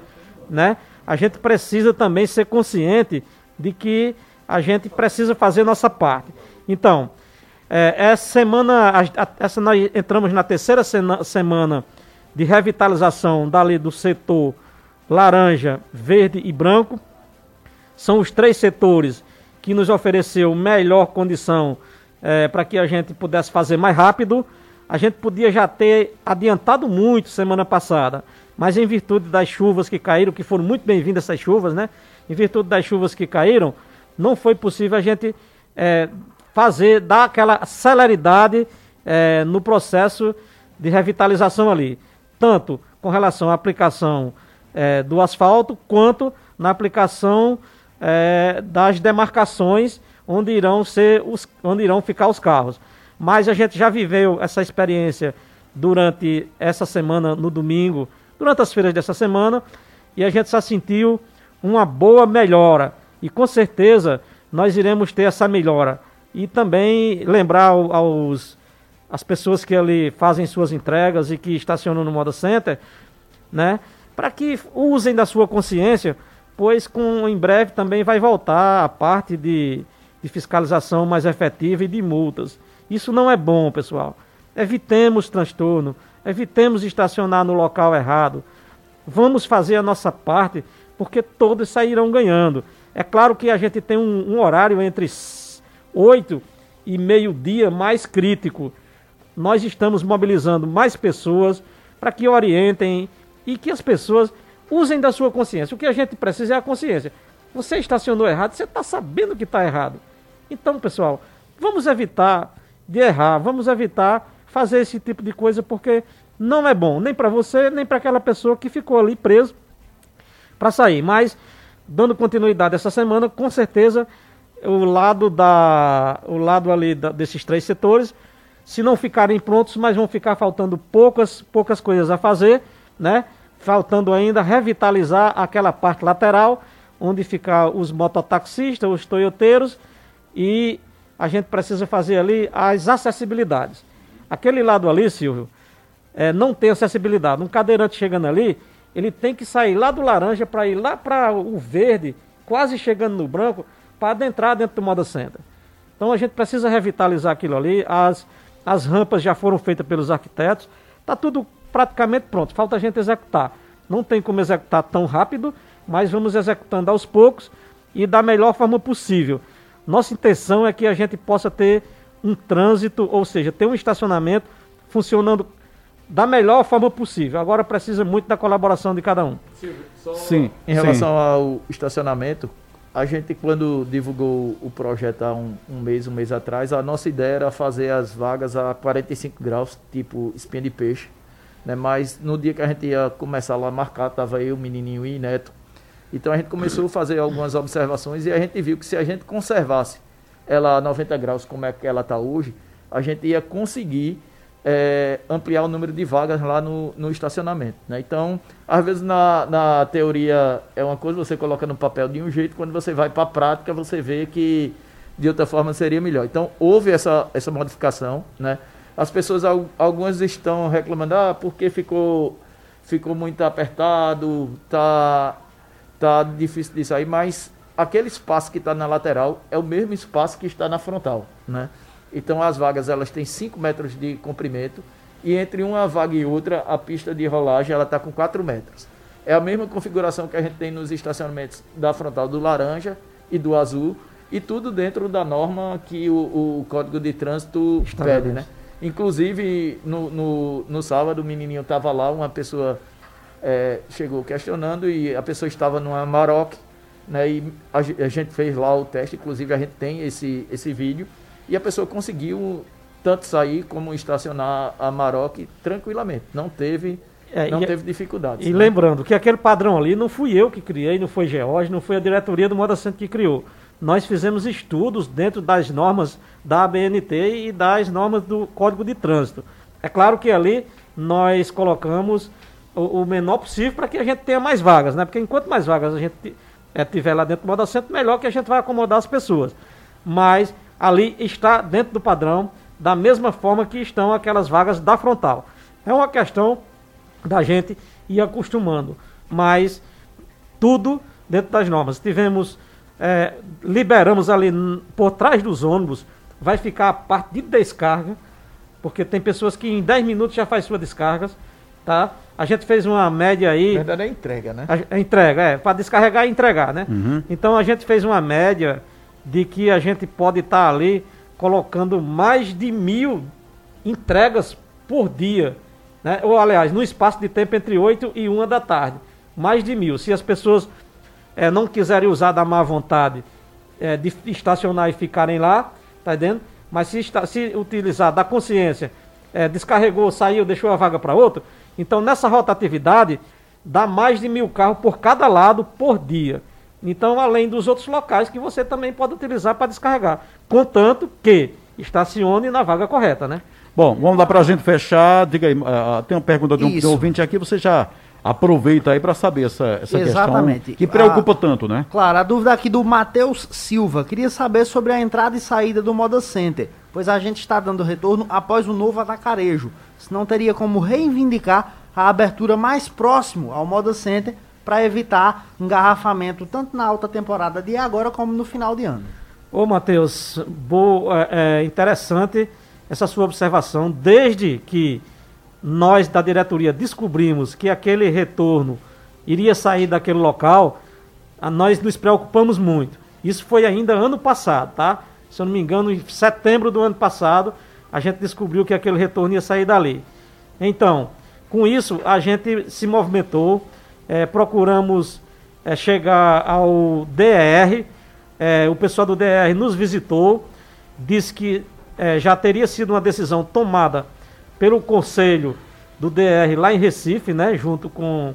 né, a gente precisa também ser consciente de que a gente precisa fazer nossa parte. Então, é, essa semana, essa nós entramos na terceira semana de revitalização dali do setor laranja, verde e branco. São os três setores que nos ofereceu melhor condição é, para que a gente pudesse fazer mais rápido. A gente podia já ter adiantado muito semana passada, mas em virtude das chuvas que caíram, que foram muito bem-vindas essas chuvas, né? Em virtude das chuvas que caíram, não foi possível a gente é, fazer, dar aquela celeridade é, no processo de revitalização ali, tanto com relação à aplicação é, do asfalto, quanto na aplicação é, das demarcações onde irão ser os, onde irão ficar os carros. Mas a gente já viveu essa experiência durante essa semana, no domingo, durante as feiras dessa semana, e a gente já sentiu uma boa melhora. E com certeza nós iremos ter essa melhora. E também lembrar aos as pessoas que ali fazem suas entregas e que estacionam no Moda Center, né, para que usem da sua consciência pois com, em breve também vai voltar a parte de, de fiscalização mais efetiva e de multas. Isso não é bom, pessoal. Evitemos transtorno, evitemos estacionar no local errado. Vamos fazer a nossa parte, porque todos sairão ganhando. É claro que a gente tem um, um horário entre 8 e meio-dia mais crítico. Nós estamos mobilizando mais pessoas para que orientem e que as pessoas usem da sua consciência. O que a gente precisa é a consciência. Você estacionou errado, você está sabendo que está errado. Então, pessoal, vamos evitar de errar, vamos evitar fazer esse tipo de coisa, porque não é bom, nem para você, nem para aquela pessoa que ficou ali preso para sair. Mas, dando continuidade essa semana, com certeza, o lado, da, o lado ali da, desses três setores, se não ficarem prontos, mas vão ficar faltando poucas, poucas coisas a fazer, né? faltando ainda revitalizar aquela parte lateral, onde ficam os mototaxistas, os toyoteiros, e a gente precisa fazer ali as acessibilidades. Aquele lado ali, Silvio, é, não tem acessibilidade. Um cadeirante chegando ali, ele tem que sair lá do laranja para ir lá para o verde, quase chegando no branco, para adentrar dentro do Moda Center. Então a gente precisa revitalizar aquilo ali. As, as rampas já foram feitas pelos arquitetos. Está tudo praticamente pronto. Falta a gente executar. Não tem como executar tão rápido, mas vamos executando aos poucos e da melhor forma possível. Nossa intenção é que a gente possa ter um trânsito, ou seja, ter um estacionamento funcionando da melhor forma possível. Agora precisa muito da colaboração de cada um. Silvio, sim. Em relação sim. ao estacionamento, a gente quando divulgou o projeto há um, um, mês, um mês atrás, a nossa ideia era fazer as vagas a 45 graus, tipo espinha de peixe. Né? Mas no dia que a gente ia começar lá a marcar, estava eu, o menininho e Neto. Então a gente começou a fazer algumas observações e a gente viu que se a gente conservasse ela a 90 graus como é que ela está hoje, a gente ia conseguir é, ampliar o número de vagas lá no, no estacionamento. Né? Então, às vezes na, na teoria é uma coisa, você coloca no papel de um jeito, quando você vai para a prática, você vê que de outra forma seria melhor. Então, houve essa, essa modificação. Né? As pessoas, algumas estão reclamando, ah, porque ficou, ficou muito apertado, tá, tá difícil de sair, mas aquele espaço que está na lateral é o mesmo espaço que está na frontal. Né? Então as vagas elas têm 5 metros de comprimento e entre uma vaga e outra a pista de rolagem ela está com 4 metros. É a mesma configuração que a gente tem nos estacionamentos da frontal do laranja e do azul e tudo dentro da norma que o, o Código de Trânsito pede, né? Inclusive, no, no, no sábado, o menininho estava lá, uma pessoa é, chegou questionando e a pessoa estava numa Maroc, né? E a, a, gente fez lá o teste, inclusive a gente tem esse, esse vídeo e a pessoa conseguiu tanto sair como estacionar a Maroc tranquilamente. Não teve, é, não teve dificuldades. E né? lembrando que aquele padrão ali não fui eu que criei, não foi George, não foi a diretoria do Moda Centro que criou. Nós fizemos estudos dentro das normas da ABNT e das normas do Código de Trânsito. É claro que ali nós colocamos o, o menor possível para que a gente tenha mais vagas, né? Porque enquanto mais vagas a gente é, tiver lá dentro do Moda Centro, melhor que a gente vai acomodar as pessoas. Mas ali está dentro do padrão, da mesma forma que estão aquelas vagas da frontal. É uma questão da gente ir acostumando, mas tudo dentro das normas. Tivemos, é, liberamos ali por trás dos ônibus, vai ficar a parte de descarga, porque tem pessoas que em 10 minutos já faz suas descargas, tá? A gente fez uma média aí. Na verdade é entrega, né? A, a entrega, é, para descarregar e entregar, né? Uhum. Então a gente fez uma média de que a gente pode estar tá ali colocando mais de mil entregas por dia. Né? Ou, aliás, no espaço de tempo entre 8 e 1 da tarde. Mais de mil. Se as pessoas é, não quiserem usar da má vontade é, de estacionar e ficarem lá, tá entendendo? Mas se, está, se utilizar da consciência, é, descarregou, saiu, deixou a vaga para outro, então nessa rotatividade dá mais de mil carros por cada lado por dia. Então, além dos outros locais que você também pode utilizar para descarregar. Contanto que estacione na vaga correta, né? Bom, vamos lá para a gente fechar. Diga aí, uh, tem uma pergunta de um, de um ouvinte aqui, você já aproveita aí para saber essa, essa Exatamente. questão que preocupa a, tanto, né? Claro, a dúvida aqui do Matheus Silva. Queria saber sobre a entrada e saída do Moda Center, pois a gente está dando retorno após o novo atacarejo. Se não teria como reivindicar a abertura mais próximo ao Moda Center para evitar engarrafamento tanto na alta temporada de agora como no final de ano. Ô Matheus, é, é interessante essa sua observação. Desde que nós da diretoria descobrimos que aquele retorno iria sair daquele local, nós nos preocupamos muito. Isso foi ainda ano passado, tá? Se eu não me engano, em setembro do ano passado, a gente descobriu que aquele retorno ia sair dali. Então, com isso, a gente se movimentou, é, procuramos é, chegar ao DR, é, o pessoal do DR nos visitou, disse que é, já teria sido uma decisão tomada pelo conselho do DR lá em Recife, né, junto com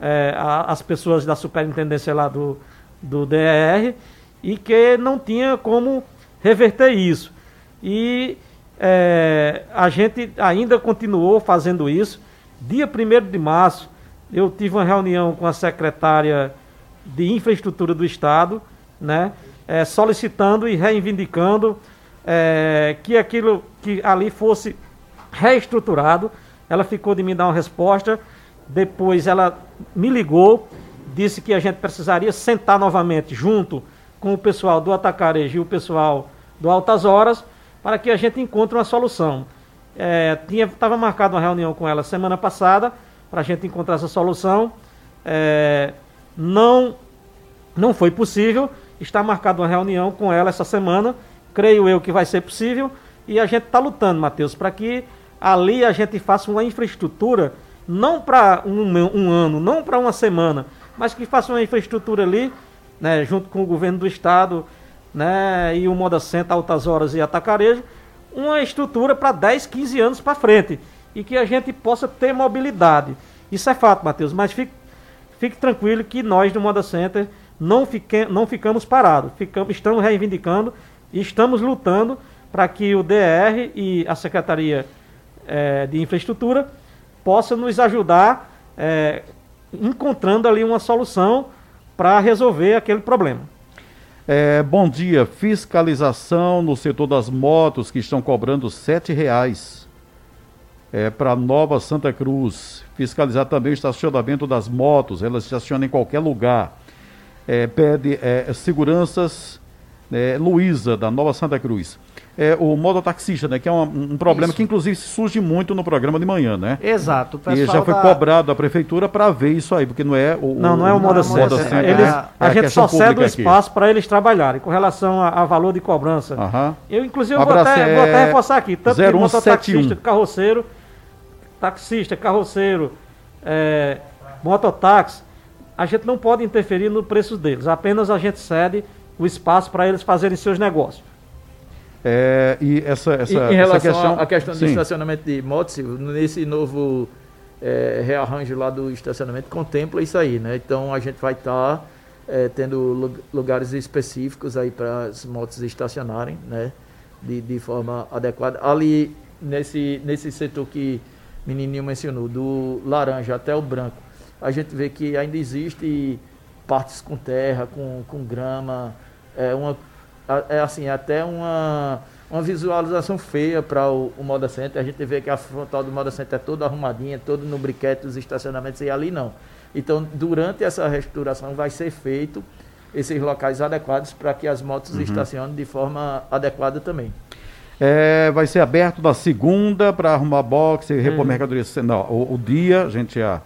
é, a, as pessoas da superintendência lá do, do DR, e que não tinha como reverter isso. E é, a gente ainda continuou fazendo isso. Dia 1 de março, eu tive uma reunião com a secretária de Infraestrutura do Estado, né, é, solicitando e reivindicando é, que aquilo que ali fosse reestruturado. Ela ficou de me dar uma resposta, depois ela me ligou, disse que a gente precisaria sentar novamente junto com o pessoal do Atacarejo e o pessoal do Altas Horas para que a gente encontre uma solução. Estava é, marcada uma reunião com ela semana passada para a gente encontrar essa solução. É, não, não foi possível. Está marcada uma reunião com ela essa semana. Creio eu que vai ser possível. E a gente está lutando, Matheus, para que ali a gente faça uma infraestrutura, não para um, um, ano, não para uma semana, mas que faça uma infraestrutura ali, né, junto com o governo do estado né, e o Moda Center, Altas Horas e Atacarejo, uma estrutura para 10, 15 anos para frente e que a gente possa ter mobilidade. Isso é fato, Matheus, mas fique, fique tranquilo que nós do Moda Center não, fique, não ficamos parados, ficamos, estamos reivindicando e estamos lutando para que o DR e a Secretaria é, de Infraestrutura possam nos ajudar é, encontrando ali uma solução para resolver aquele problema. É, bom dia. Fiscalização no setor das motos que estão cobrando R$ reais é, para Nova Santa Cruz. Fiscalizar também o estacionamento das motos. Elas estacionam em qualquer lugar. É, pede é, seguranças. É, Luísa, da Nova Santa Cruz é, o mototaxista, né? Que é um, um problema isso. que inclusive surge muito no programa de manhã, né? Exato. e já foi da... cobrado da prefeitura para ver isso aí, porque não é o. Não, não é o modo é certo. Eles, é, a gente só cede o espaço para eles trabalharem com relação a, a valor de cobrança. Eu, inclusive, vou, até, vou até reforçar aqui: tanto 0171. mototaxista, carroceiro, taxista, carroceiro, é, mototáxi, a gente não pode interferir no preço deles, apenas a gente cede o espaço para eles fazerem seus negócios. É, e essa, essa, em relação essa questão, à questão do estacionamento de motos, nesse novo é, rearranjo lá do estacionamento, contempla isso aí, né? Então a gente vai estar tá, é, tendo lugares específicos aí para as motos estacionarem, né? De, de forma adequada. Ali, nesse, nesse setor que menininho mencionou, do laranja até o branco, a gente vê que ainda existe partes com terra, com, com grama, é uma é assim, até uma, uma visualização feia para o, o Moda Center. A gente vê que a frontal do Moda Center é toda arrumadinha, todo no briquete dos estacionamentos e ali não. Então, durante essa restauração vai ser feito esses locais adequados para que as motos uhum. estacionem de forma adequada também. É, vai ser aberto na segunda para arrumar boxe, repor hum. mercadoria. Não, o, o, dia, a gente já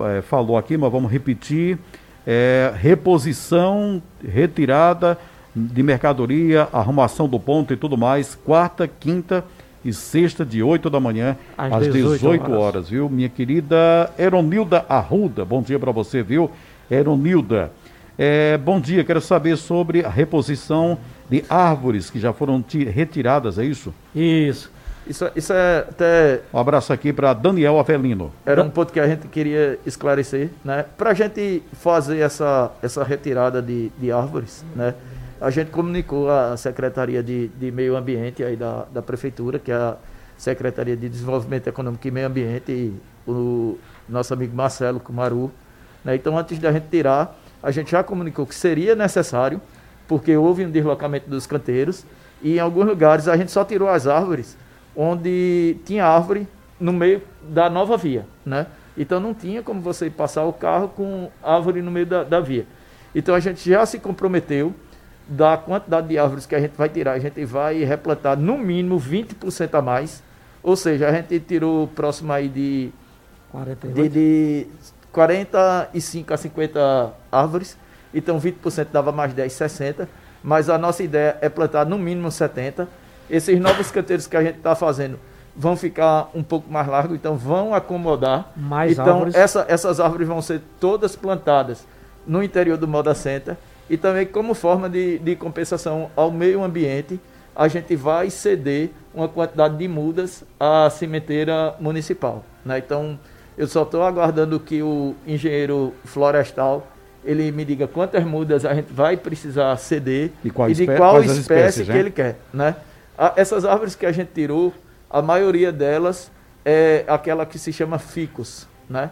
é, falou aqui, mas vamos repetir. É, reposição, retirada de mercadoria, arrumação do ponto e tudo mais, quarta, quinta e sexta, de 8 da manhã às, às 18, 18 horas. horas. viu? Minha querida Eronilda Arruda, bom dia para você, viu? Eronilda. É, bom dia, quero saber sobre a reposição de árvores que já foram retiradas, é isso? Isso. Isso, isso é até. Um abraço aqui para Daniel Avelino. Era um ponto que a gente queria esclarecer, né? Para a gente fazer essa, essa retirada de, de árvores, né? a gente comunicou à Secretaria de, de Meio Ambiente aí da, da Prefeitura, que é a Secretaria de Desenvolvimento Econômico e Meio Ambiente, e o nosso amigo Marcelo Cumaru. Né? Então, antes da gente tirar, a gente já comunicou que seria necessário, porque houve um deslocamento dos canteiros, e em alguns lugares a gente só tirou as árvores onde tinha árvore no meio da nova via. Né? Então, não tinha como você passar o carro com árvore no meio da, da via. Então, a gente já se comprometeu da quantidade de árvores que a gente vai tirar, a gente vai replantar no mínimo 20% a mais. Ou seja, a gente tirou próximo aí de, de, de 45 a 50 árvores. Então 20% dava mais 10, 60. Mas a nossa ideia é plantar no mínimo 70. Esses novos canteiros que a gente está fazendo vão ficar um pouco mais largos, então vão acomodar. Mais então árvores. Essa, essas árvores vão ser todas plantadas no interior do Moda Center e também como forma de, de compensação ao meio ambiente, a gente vai ceder uma quantidade de mudas à cimenteira municipal. Né? Então, eu só estou aguardando que o engenheiro florestal ele me diga quantas mudas a gente vai precisar ceder e, qual e de qual espécie espécies, que né? ele quer. Né? essas árvores que a gente tirou, a maioria delas é aquela que se chama ficus. Né?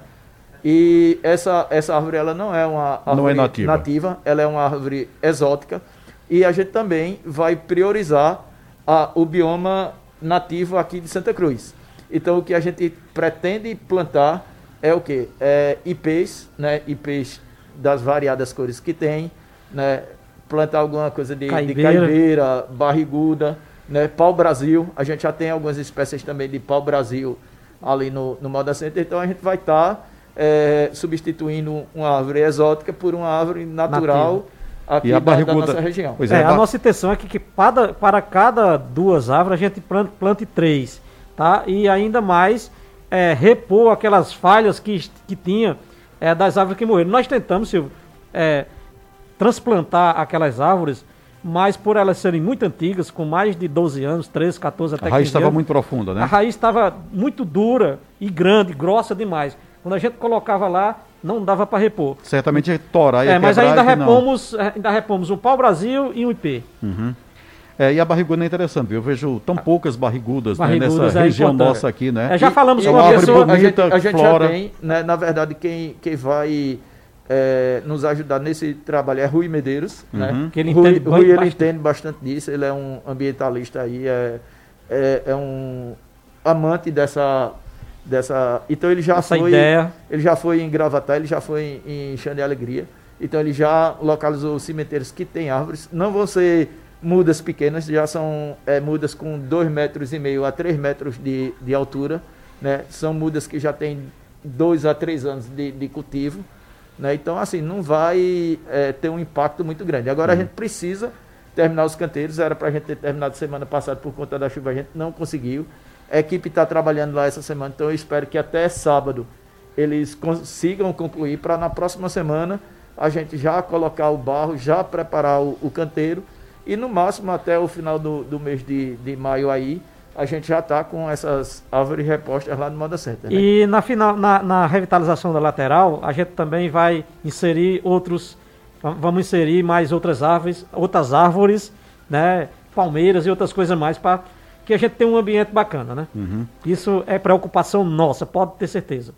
E essa, essa árvore ela não é uma árvore não é nativa. nativa, ela é uma árvore exótica. E a gente também vai priorizar a, o bioma nativo aqui de Santa Cruz. Então o que a gente pretende plantar é o que? É ipês, né? ipês das variadas cores que tem, né? plantar alguma coisa de Caibeira. de caibeira, barriguda, né? Pau Brasil, a gente já tem algumas espécies também de pau Brasil ali no, no Moda Center, então a gente vai estar substituindo uma árvore exótica por uma árvore natural aqui E a da, da nossa região. Pois É, é, a nossa intenção é que, que para, para cada duas árvores a gente plante, plante três, tá? E ainda mais é, repor aquelas falhas que, que tinha é, das árvores que morreram. Nós tentamos, Silvio, é, transplantar aquelas árvores, mas por elas serem muito antigas, com mais de 12 anos, 13, 14, até a raiz 15 estava muito profunda, a né? raiz estava muito dura e grande, grossa demais. Quando a gente colocava lá, não dava para repor. Certamente ia torar, ia É, mas quebrar ainda não. repomos, é, ainda repomos um pau Brasil e um IP. É, e a barriguda é interessante, viu? Eu vejo tão poucas barrigudas, né, Barrigudas nessa é região importante. nossa aqui, né? É, já falamos E- com uma pessoa. a gente, bonita, a gente flora. já tem, né, na verdade, quem, quem vai é, nos ajudar nesse trabalho é Rui Medeiros, Uhum. né? Que ele Rui, entende Rui, ele bastante. entende bastante disso, ele é um ambientalista aí, é, é, é um amante dessa, dessa... Então ele já Essa foi... ideia. Ele já foi em Gravatar, ele já foi em, em Xande Alegria. Então ele já localizou cimenteiros que têm árvores. Não vão ser mudas pequenas, já são é, mudas com 2 metros e meio a 3 metros de, de altura. Né? São mudas que já têm 2 a 3 anos de, de cultivo. Né? Então, assim, não vai é, ter um impacto muito grande. Agora a gente precisa terminar os canteiros. Era para a gente ter terminado semana passada por conta da chuva, a gente não conseguiu. A equipe está trabalhando lá essa semana, então eu espero que até sábado eles consigam concluir para na próxima semana a gente já colocar o barro, já preparar o, o canteiro e no máximo até o final do, do mês de, de maio aí a gente já está com essas árvores repostas lá no Moda Center. né? E na, final, na, na revitalização da lateral, a gente também vai inserir outros. va- Vamos inserir mais outras árvores, outras árvores, né? Palmeiras e outras coisas mais, para que a gente tenha um ambiente bacana, né? Uhum. Isso é preocupação nossa, pode ter certeza.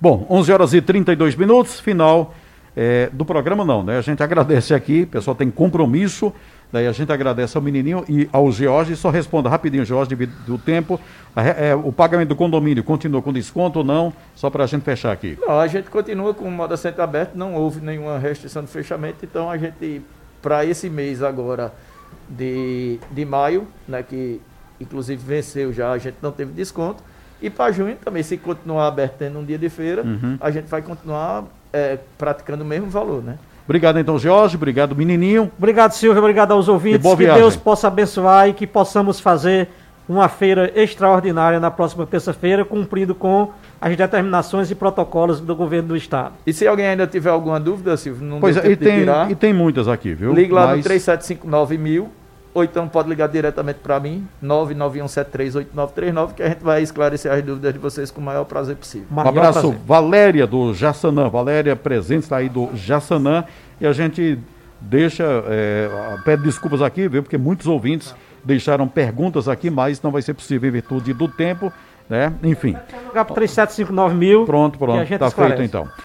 Bom, 11 horas e 32 minutos, final é, do programa não, né? A gente agradece aqui, o pessoal tem compromisso, daí a gente agradece ao menininho e ao George, só responda rapidinho, George, devido do tempo, A é, o pagamento do condomínio continua com desconto ou não, só para a gente fechar aqui. Não, a gente continua com o Moda Center aberto, não houve nenhuma restrição de fechamento, então a gente, para esse mês agora de, de maio, né, que inclusive venceu já, a gente não teve desconto, e para junho também, se continuar aberto tendo um dia de feira, Uhum. a gente vai continuar é, praticando o mesmo valor, né? Obrigado então, George, obrigado menininho. Obrigado, Silvio. Obrigado aos ouvintes. Boa que viagem. Deus possa abençoar e que possamos fazer uma feira extraordinária na próxima terça-feira, cumprindo com as determinações e protocolos do governo do Estado. E se alguém ainda tiver alguma dúvida, Silvio, não Pois deu é, e tem, tirar, e tem muitas aqui, viu? ligue lá no Mas- 3759 mil, ou então pode ligar diretamente para mim, 991738939, que a gente vai esclarecer as dúvidas de vocês com o maior prazer possível. Um Maior abraço, prazer. Valéria do Jassanã. Valéria presente está aí do Jassanã. E a gente deixa, é, pede desculpas aqui, viu? Porque muitos ouvintes deixaram perguntas aqui, mas não vai ser possível em virtude do tempo, né? Enfim, Ligar para 3759 mil. pronto, pronto, gente tá feito então.